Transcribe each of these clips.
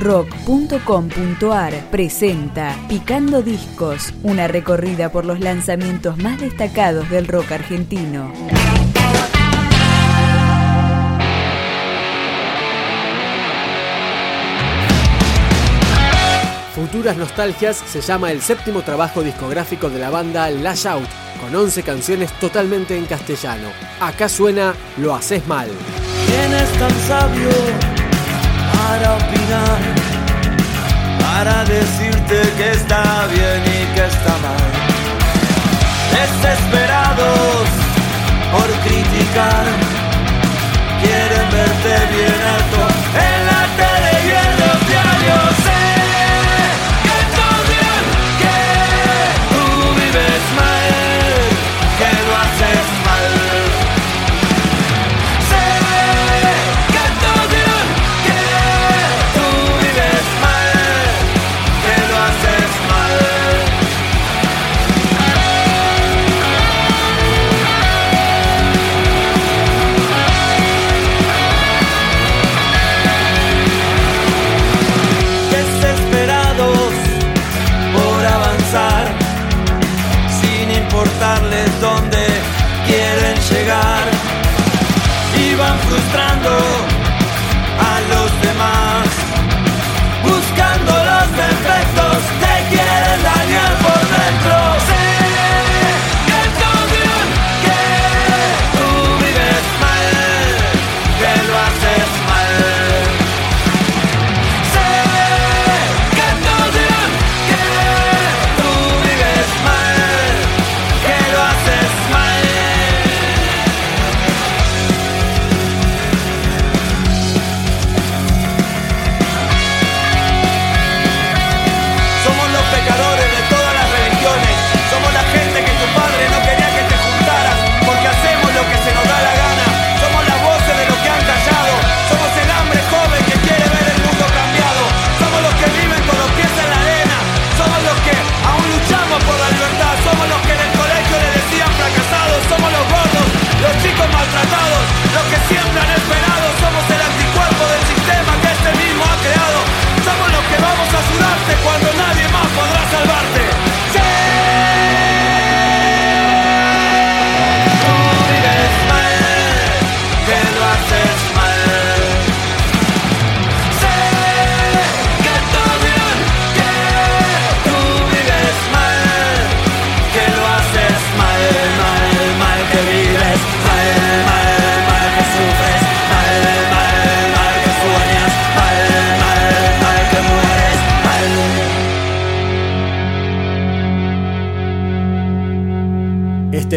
rock.com.ar presenta Picando Discos, una recorrida por los lanzamientos más destacados del rock argentino. Futuras Nostalgias se llama el séptimo trabajo discográfico de la banda Lash Out, con 11 canciones totalmente en castellano. Acá suena Lo haces mal. ¿Quién es tan sabio para opinar? Para decirte que está bien y que está mal. Desesperados por criticar, quieren verte bien alto en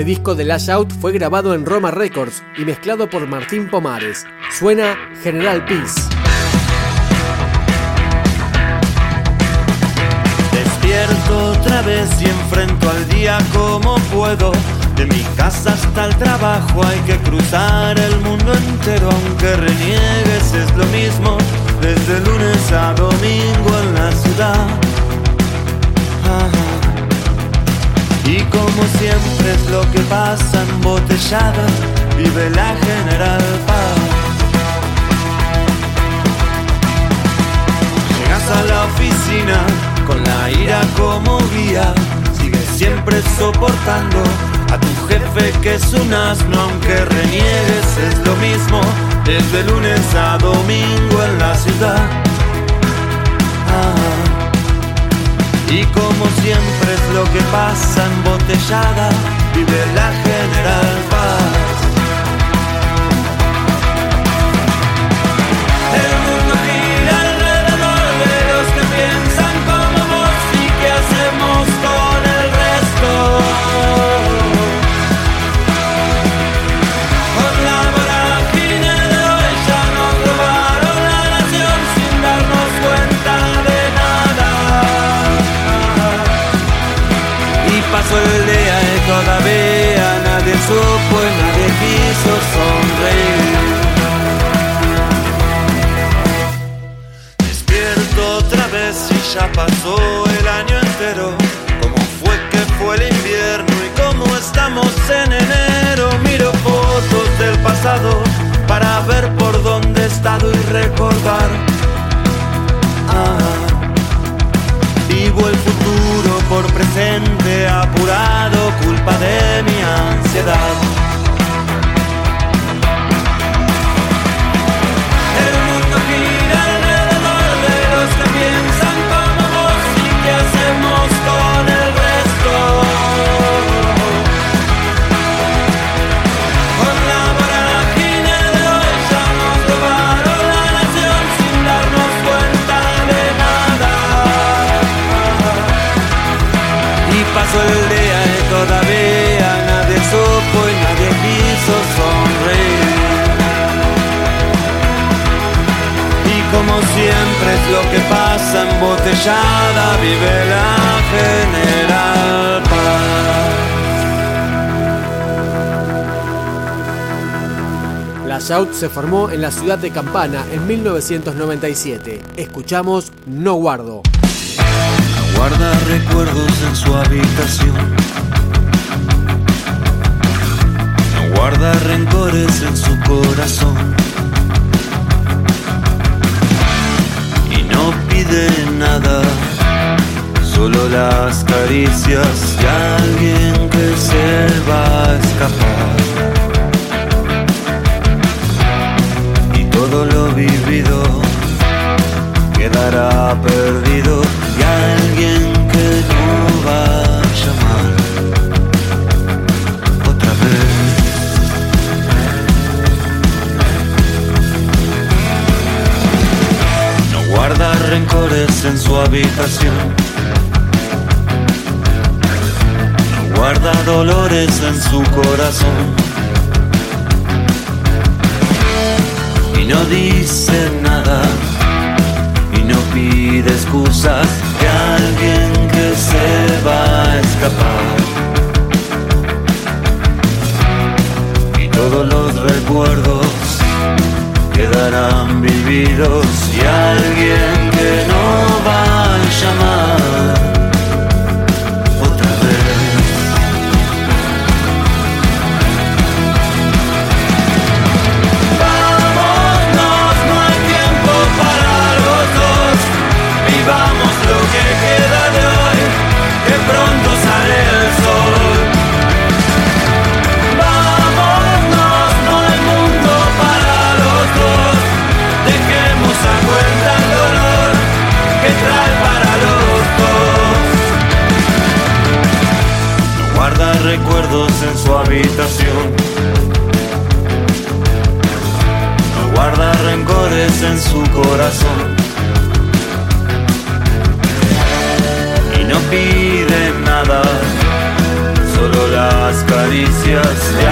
Este disco de Lash Out fue grabado en Roma Records y mezclado por Martín Pomares. Suena General Peace. Despierto otra vez y enfrento al día como puedo. De mi casa hasta el trabajo hay que cruzar el mundo entero, aunque reniegues es lo mismo. Desde lunes a domingo en la ciudad. Ajá. Y como siempre es lo que pasa embotellada, vive la General Paz. Llegas a la oficina con la ira como guía. Sigues siempre soportando a tu jefe que es un asno, aunque reniegues es lo mismo. Desde lunes a domingo en la ciudad. Que pasa embotellada, vive la General pasado vive la general. La Shout se formó en la ciudad de Campana en 1997. Escuchamos No Guardo. Guarda recuerdos en su habitación. Guarda rencores en su corazón. pide nada, solo las caricias de alguien que se va a escapar. habitación. Guarda dolores en su corazón. Y no dice nada. Y no pide excusas de alguien que se va a escapar. Y todos los recuerdos quedarán vividos y alguien no piden nada, solo las caricias de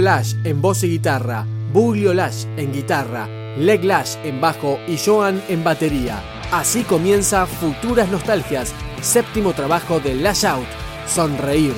Lash en voz y guitarra, Buglio Lash en guitarra, Leg Lash en bajo y Joan en batería. Así comienza Futuras Nostalgias, séptimo trabajo de Lash Out, Sonreír.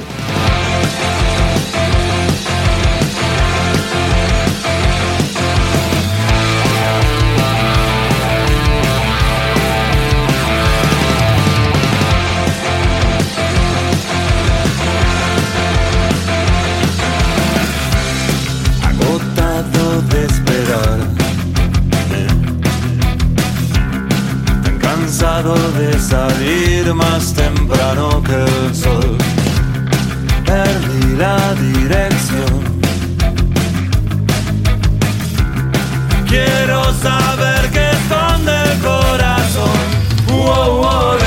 la dirección. Quiero saber qué esconde el corazón. Wow, wow,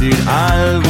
decir algo